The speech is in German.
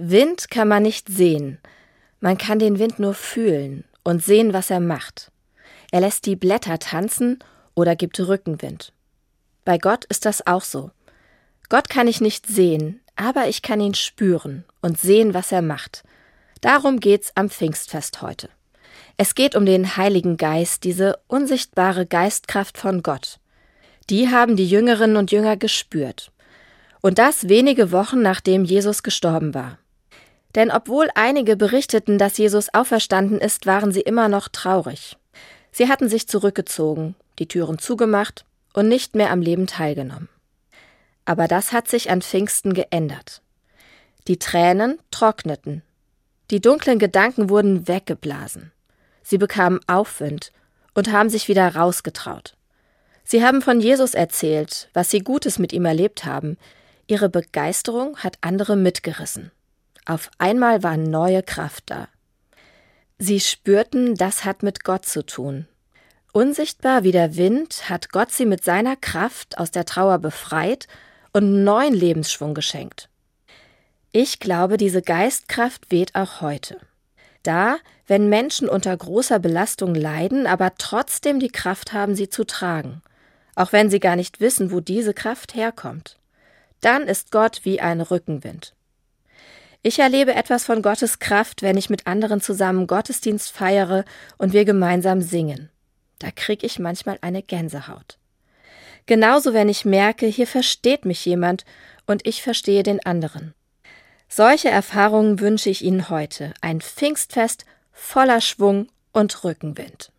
Wind kann man nicht sehen. Man kann den Wind nur fühlen und sehen, was er macht. Er lässt die Blätter tanzen oder gibt Rückenwind. Bei Gott ist das auch so. Gott kann ich nicht sehen, aber ich kann ihn spüren und sehen, was er macht. Darum geht's am Pfingstfest heute. Es geht um den Heiligen Geist, diese unsichtbare Geistkraft von Gott. Die haben die Jüngerinnen und Jünger gespürt. Und das wenige Wochen nachdem Jesus gestorben war. Denn obwohl einige berichteten, dass Jesus auferstanden ist, waren sie immer noch traurig. Sie hatten sich zurückgezogen, die Türen zugemacht und nicht mehr am Leben teilgenommen. Aber das hat sich an Pfingsten geändert. Die Tränen trockneten. Die dunklen Gedanken wurden weggeblasen. Sie bekamen Aufwind und haben sich wieder rausgetraut. Sie haben von Jesus erzählt, was sie Gutes mit ihm erlebt haben. Ihre Begeisterung hat andere mitgerissen. Auf einmal war neue Kraft da. Sie spürten, das hat mit Gott zu tun. Unsichtbar wie der Wind hat Gott sie mit seiner Kraft aus der Trauer befreit und neuen Lebensschwung geschenkt. Ich glaube, diese Geistkraft weht auch heute. Da, wenn Menschen unter großer Belastung leiden, aber trotzdem die Kraft haben, sie zu tragen, auch wenn sie gar nicht wissen, wo diese Kraft herkommt. Dann ist Gott wie ein Rückenwind. Ich erlebe etwas von Gottes Kraft, wenn ich mit anderen zusammen Gottesdienst feiere und wir gemeinsam singen. Da krieg ich manchmal eine Gänsehaut. Genauso, wenn ich merke, hier versteht mich jemand und ich verstehe den anderen. Solche Erfahrungen wünsche ich Ihnen heute. Ein Pfingstfest voller Schwung und Rückenwind.